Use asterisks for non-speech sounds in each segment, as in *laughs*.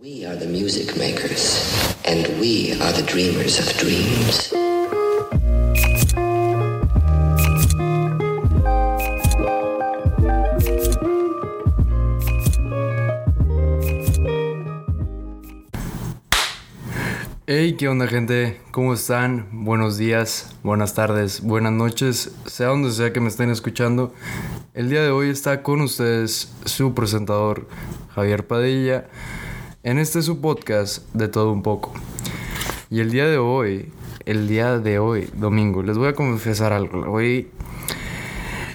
We are the music makers, and we are the dreamers of dreams. Hey, ¿qué onda gente? ¿Cómo están? Buenos días, buenas tardes, buenas noches, sea donde sea que me estén escuchando. El día de hoy está con ustedes su presentador, Javier Padilla, en este su podcast de todo un poco. Y el día de hoy, el día de hoy, domingo, les voy a confesar algo. Hoy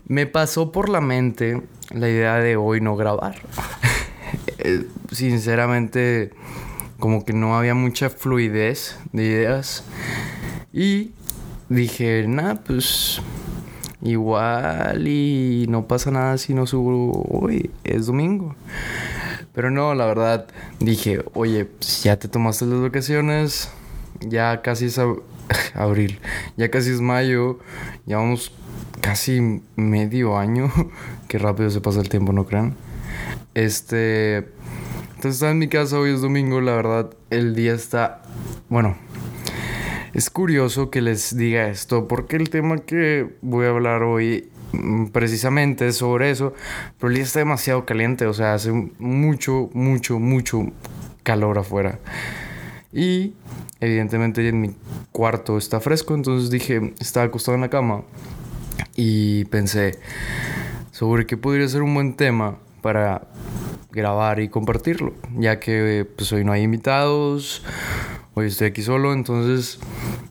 me pasó por la mente la idea de hoy no grabar. *laughs* Eh, Sinceramente como que no había mucha fluidez de ideas. Y dije, nada, pues igual y no pasa nada si no subo hoy, es domingo. Pero no, la verdad, dije, oye, pues ya te tomaste las vacaciones, ya casi es ab- *laughs* abril, ya casi es mayo, llevamos casi medio año, *laughs* qué rápido se pasa el tiempo, ¿no crean? Este, entonces estaba en mi casa, hoy es domingo, la verdad, el día está, bueno, es curioso que les diga esto, porque el tema que voy a hablar hoy precisamente es sobre eso, pero el día está demasiado caliente, o sea, hace mucho, mucho, mucho calor afuera. Y evidentemente en mi cuarto está fresco, entonces dije, estaba acostado en la cama y pensé sobre qué podría ser un buen tema para grabar y compartirlo, ya que pues hoy no hay invitados, hoy estoy aquí solo, entonces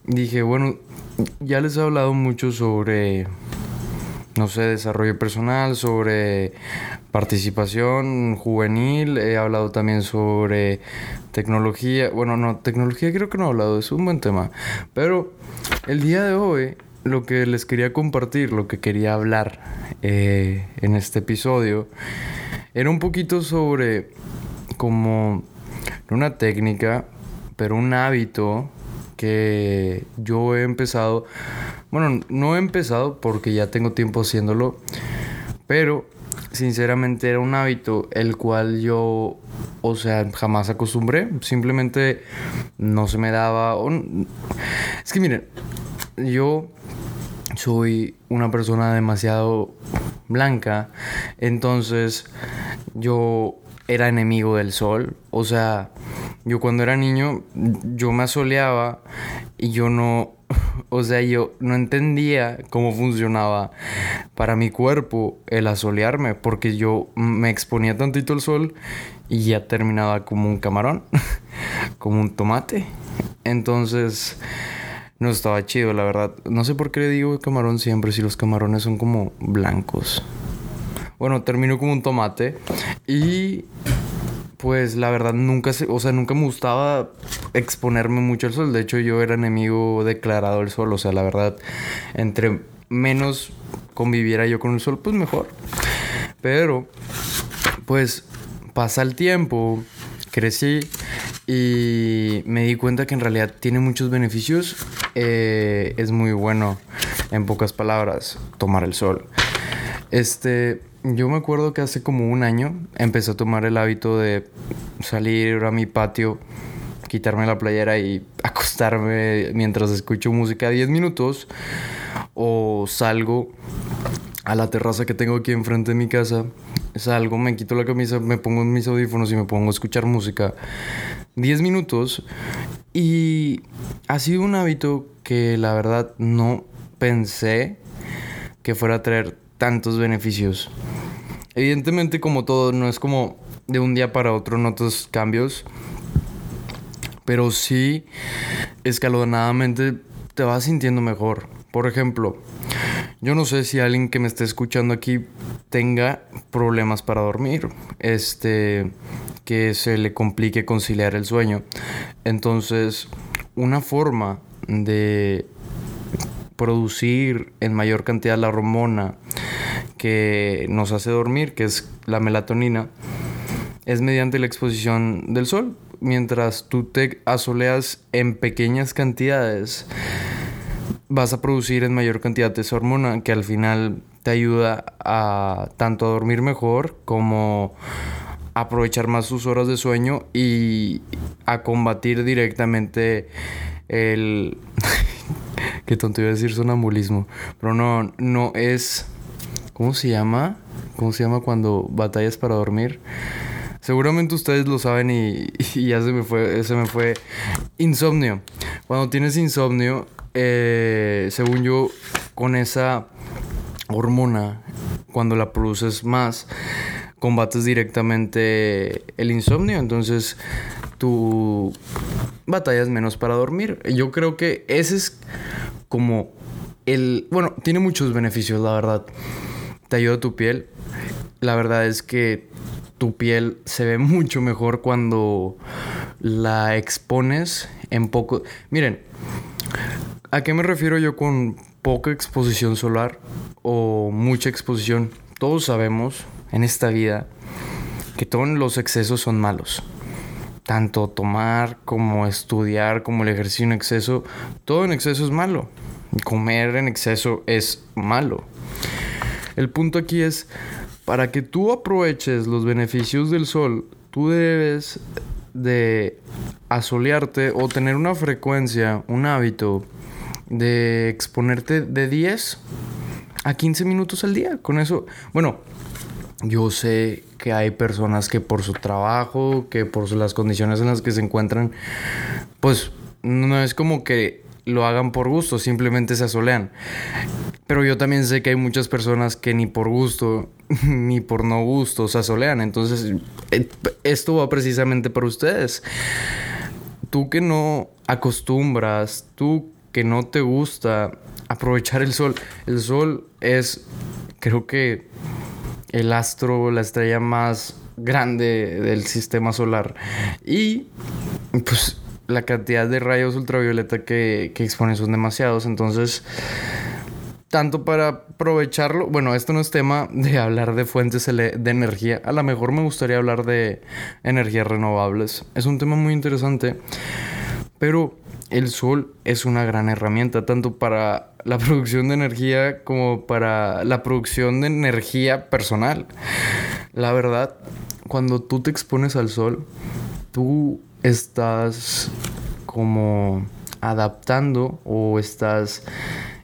dije, bueno, ya les he hablado mucho sobre, no sé, desarrollo personal, sobre participación juvenil, he hablado también sobre tecnología, bueno, no, tecnología creo que no he hablado, es un buen tema, pero el día de hoy lo que les quería compartir, lo que quería hablar eh, en este episodio, era un poquito sobre como una técnica, pero un hábito que yo he empezado, bueno, no he empezado porque ya tengo tiempo haciéndolo, pero sinceramente era un hábito el cual yo, o sea, jamás acostumbré, simplemente no se me daba, es que miren, yo soy una persona demasiado blanca, entonces yo era enemigo del sol, o sea, yo cuando era niño yo me asoleaba y yo no, *laughs* o sea, yo no entendía cómo funcionaba para mi cuerpo el asolearme, porque yo me exponía tantito al sol y ya terminaba como un camarón, *laughs* como un tomate. Entonces, no estaba chido, la verdad. No sé por qué le digo camarón siempre si los camarones son como blancos. Bueno, terminó como un tomate y pues la verdad nunca se, o sea, nunca me gustaba exponerme mucho al sol. De hecho, yo era enemigo declarado del sol, o sea, la verdad entre menos conviviera yo con el sol, pues mejor. Pero pues pasa el tiempo, crecí y me di cuenta que en realidad tiene muchos beneficios. Eh, es muy bueno, en pocas palabras, tomar el sol. Este, yo me acuerdo que hace como un año empecé a tomar el hábito de salir a mi patio, quitarme la playera y acostarme mientras escucho música 10 minutos. O salgo a la terraza que tengo aquí enfrente de mi casa. Salgo, me quito la camisa, me pongo mis audífonos y me pongo a escuchar música 10 minutos. Y ha sido un hábito que la verdad no pensé que fuera a traer tantos beneficios. Evidentemente como todo, no es como de un día para otro notas cambios. Pero sí, escalonadamente te vas sintiendo mejor. Por ejemplo, yo no sé si alguien que me esté escuchando aquí tenga problemas para dormir. Este, que se le complique conciliar el sueño. Entonces, una forma de producir en mayor cantidad la hormona que nos hace dormir, que es la melatonina, es mediante la exposición del sol. Mientras tú te asoleas en pequeñas cantidades, vas a producir en mayor cantidad esa hormona que al final te ayuda a tanto a dormir mejor como aprovechar más sus horas de sueño y a combatir directamente el... *laughs* Qué tonto iba a decir sonambulismo. Pero no, no es... ¿Cómo se llama? ¿Cómo se llama cuando batallas para dormir? Seguramente ustedes lo saben y, *laughs* ya se me fue, me fue. Insomnio. Cuando tienes insomnio, eh, según yo, con esa hormona, cuando la produces más, combates directamente el insomnio. Entonces, tú batallas menos para dormir. Yo creo que ese es como el... Bueno, tiene muchos beneficios, la verdad. Te ayuda tu piel. La verdad es que tu piel se ve *laughs* mucho mejor cuando la expones en poco. Miren, ¿a qué me refiero yo con poca exposición solar o mucha exposición? Todos sabemos en esta vida que todos los excesos son malos. Tanto tomar como estudiar, como el ejercicio en exceso, todo en exceso es malo. Comer en exceso es malo. El punto aquí es para que tú aproveches los beneficios del sol, tú debes de asolearte o tener una frecuencia, un hábito de exponerte de 10 a 15 minutos al día. Con eso, bueno, yo sé que hay personas que por su trabajo, que por las condiciones en las que se encuentran, pues no es como que lo hagan por gusto, simplemente se asolean. Pero yo también sé que hay muchas personas que ni por gusto *laughs* ni por no gusto se asolean. Entonces, eh, esto va precisamente para ustedes. Tú que no acostumbras, tú que no te gusta aprovechar el sol. El sol es, creo que, el astro, la estrella más grande del sistema solar. Y, pues, la cantidad de rayos ultravioleta que, que exponen son demasiados. Entonces, tanto para aprovecharlo, bueno, esto no es tema de hablar de fuentes de energía, a lo mejor me gustaría hablar de energías renovables, es un tema muy interesante, pero el sol es una gran herramienta, tanto para la *laughs* producción de energía como para la producción de energía personal. La verdad, cuando tú te expones al sol, tú estás como adaptando o estás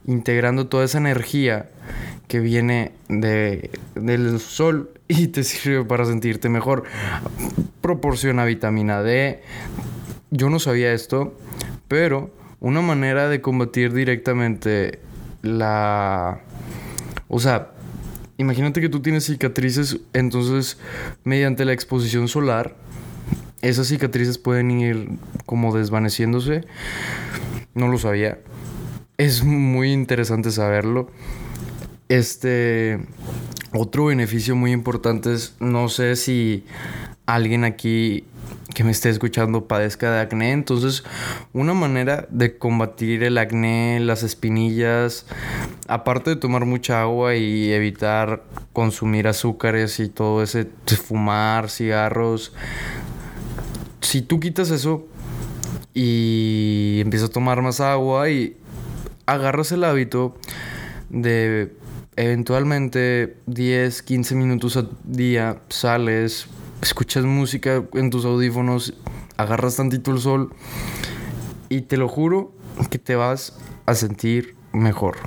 integrando toda esa energía que viene de, del sol *laughs* y te sirve para sentirte mejor. Proporciona vitamina D. Yo no sabía esto, pero una manera de combatir directamente la... O sea, imagínate que tú tienes cicatrices, entonces mediante la exposición solar, esas cicatrices pueden ir como desvaneciéndose. No lo sabía es muy interesante saberlo. Este otro beneficio muy importante es, no sé si alguien aquí que me esté escuchando padezca de acné, entonces una manera de combatir el acné, las espinillas, aparte de tomar mucha agua y evitar consumir azúcares y todo ese fumar, cigarros, si tú quitas eso y empiezas a tomar más agua y agarras el hábito de eventualmente 10, 15 minutos al día, sales, escuchas música en tus audífonos, agarras tantito el sol y te lo juro que te vas a sentir mejor.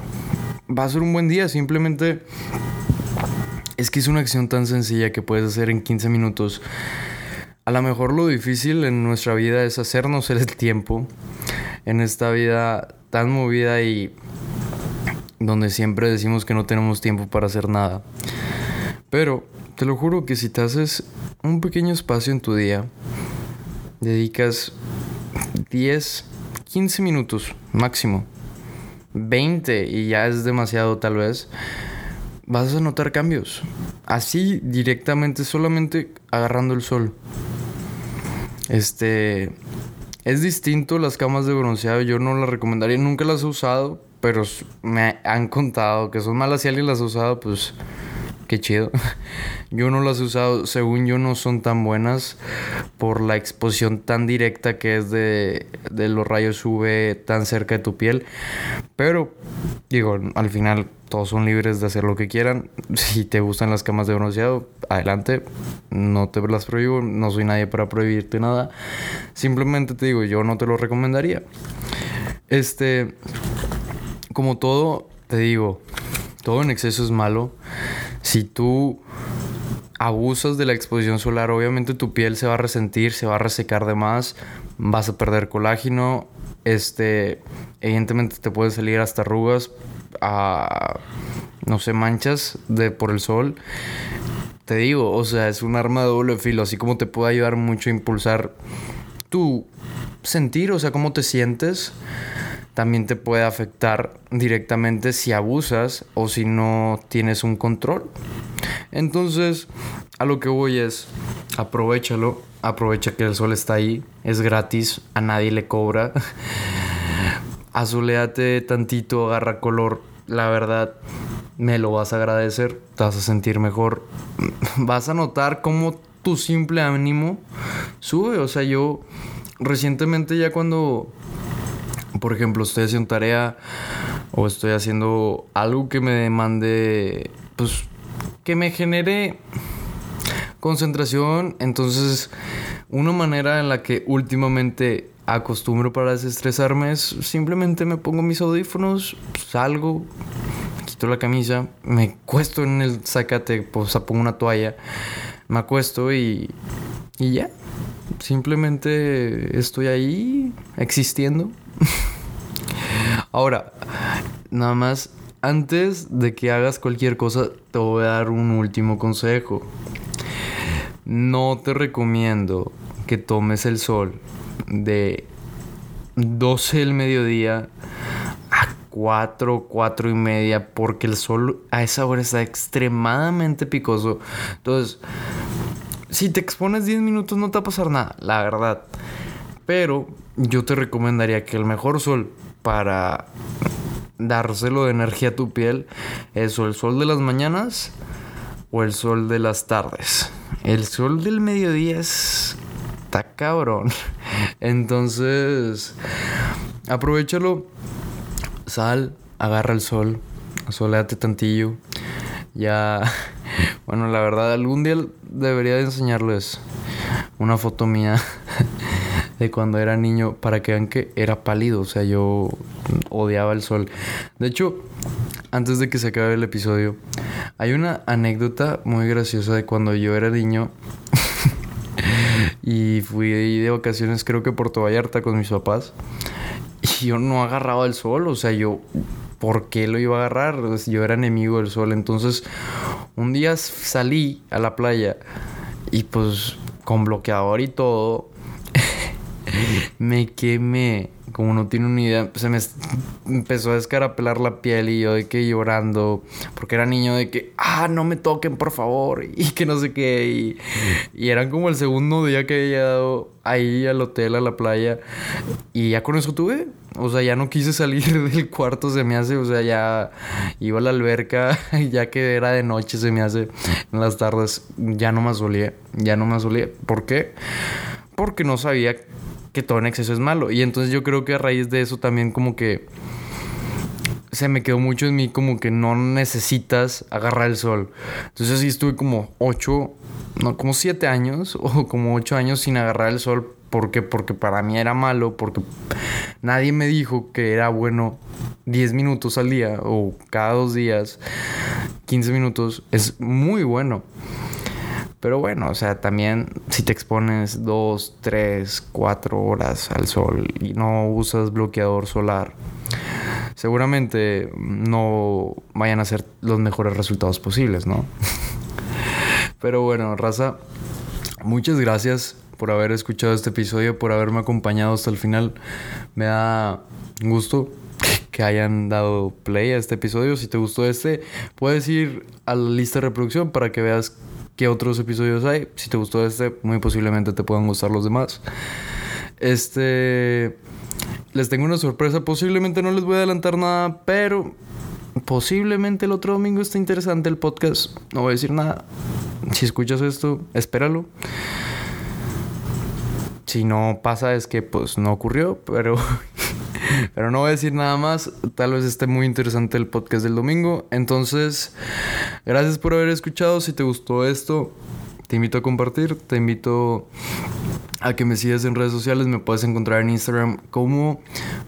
Va a ser un buen día, simplemente es que es una acción tan sencilla que puedes hacer en 15 minutos. A lo mejor lo difícil en nuestra vida es hacernos el tiempo. En esta vida tan movida y donde siempre decimos que no tenemos tiempo para hacer nada. Pero te lo juro que si te haces un pequeño espacio en tu día, dedicas 10, 15 minutos máximo, 20 y ya es demasiado tal vez, vas a notar cambios. Así directamente, solamente agarrando el sol. Este, es distinto las camas de bronceado, yo no las recomendaría, nunca las he usado, pero me han contado que son malas. Si alguien las ha usado, pues qué chido. *laughs* Yo no las he usado, según yo no son tan buenas por la exposición tan directa que es de, de los rayos UV tan cerca de tu piel. Pero, digo, al final todos son libres de hacer lo que quieran. *laughs* Si te gustan las camas de bronceado, adelante. No te las prohíbo, no soy nadie para prohibirte nada. Simplemente te digo, yo no te lo recomendaría. Este, como todo, te digo, todo en exceso es malo. Si tú abusas de la exposición solar, obviamente tu piel se va a resentir, se va a resecar de más, vas a perder colágeno, este, evidentemente te pueden salir hasta arrugas, a, no sé, manchas de, por el sol. Te digo, o sea, es un arma de doble filo, así como te puede ayudar mucho a impulsar tu sentir, o sea, cómo te sientes también te puede afectar directamente si abusas o si no tienes un control. Entonces, a lo que voy es, aprovechalo, aprovecha que el sol está ahí, es gratis, a nadie le cobra. *laughs* Azuleate tantito, agarra color, la verdad me lo vas a agradecer, te vas a sentir mejor. *laughs* Vas a notar cómo tu simple ánimo sube, o sea, yo recientemente ya cuando por ejemplo, estoy haciendo tarea o estoy haciendo algo que me demande, pues, que me genere concentración. Entonces, una manera en la que últimamente acostumbro para desestresarme es simplemente me pongo mis audífonos, salgo, me quito la camisa, me cuesto en el sacate, pues pongo una toalla, me acuesto y, y ya. Simplemente estoy ahí existiendo. *laughs* Ahora, nada más, antes de que hagas cualquier cosa, te voy a dar un último consejo. No te recomiendo que tomes el sol de 12 del mediodía a 4, 4 y media, porque el sol a esa hora está extremadamente picoso. Entonces, si te expones 10 minutos no te va a pasar nada, la verdad. Pero yo te recomendaría que el mejor sol para dárselo de energía a tu piel es el sol de las mañanas o el sol de las tardes. El sol del mediodía es... está cabrón. *laughs* Entonces, aprovechalo. Sal, agarra el sol, soleate tantillo. Ya, *laughs* *laughs* bueno, la verdad, algún día debería de enseñarles una foto mía *laughs* de cuando era niño para que vean que era pálido. O sea, yo odiaba el sol. De hecho, antes de que se acabe el episodio, hay una anécdota muy graciosa de cuando yo era niño. *laughs* y fui de vacaciones, creo que Puerto Vallarta con mis papás. Y yo no agarraba el sol. O sea, yo ¿por qué lo iba a agarrar? Yo era enemigo del sol. Entonces, un día salí a la playa y pues con bloqueador y todo, *laughs* me quemé. Como no tiene ni idea, se me empezó a descarapelar la piel y yo de que llorando, porque era niño de que, ah, no me toquen, por favor, *laughs* y que no sé qué. Y, y eran como el segundo día que había llegado ahí al hotel, a la playa, y ya con eso tuve. O sea, ya no quise *laughs* salir del cuarto, se me hace, o sea, ya iba a la alberca, *laughs* ya que era de noche, se me hace, en las tardes, ya no me solía, ya no me solía. ¿Por qué? Porque no sabía que todo en exceso es malo. Y entonces yo creo que a raíz de eso también como que se me quedó mucho en mí como que no necesitas agarrar el sol. Entonces así estuve como ocho, no, como siete años *laughs* o como ocho años sin agarrar el sol. ¿Por qué? Porque para mí era malo, porque nadie me dijo que era bueno 10 minutos al día o cada dos días, 15 minutos. Es muy bueno. Pero bueno, o sea, también si te expones dos, tres, cuatro horas al sol y no usas bloqueador solar, seguramente no vayan a ser los mejores resultados posibles, ¿no? *laughs* Pero bueno, raza, muchas gracias por haber escuchado este episodio, por haberme acompañado hasta el final. Me da gusto que hayan dado play a este episodio. Si te gustó este, puedes ir a la lista de reproducción para que veas qué otros episodios hay. Si te gustó este, muy posiblemente te puedan gustar los demás. Este. Les tengo una sorpresa. Posiblemente no les voy a adelantar nada, pero posiblemente el otro domingo esté interesante el podcast. No voy a decir nada. Si escuchas esto, espéralo. Si no pasa es que pues no ocurrió, pero pero no voy a decir nada más. Tal vez esté muy interesante el podcast del domingo. Entonces, gracias por haber escuchado. Si te gustó esto, te invito a compartir, te invito a que me sigas en redes sociales. Me puedes encontrar en Instagram como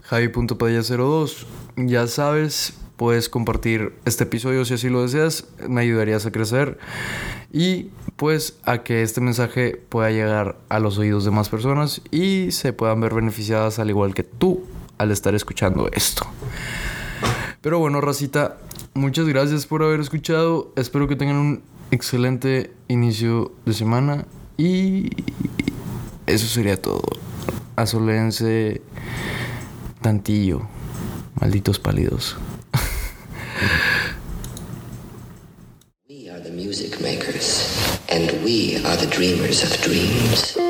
javi.padilla02. Ya sabes, puedes compartir este episodio si así lo deseas. Me ayudarías a crecer. Y pues a que este mensaje pueda llegar a los oídos de más personas y se puedan ver beneficiadas al igual que tú al estar escuchando esto. Pero bueno, racita, muchas gracias por haber escuchado. Espero que tengan un excelente inicio de semana y eso sería todo. Asolense tantillo, malditos pálidos. We are the music makers, and we are the dreamers of dreams.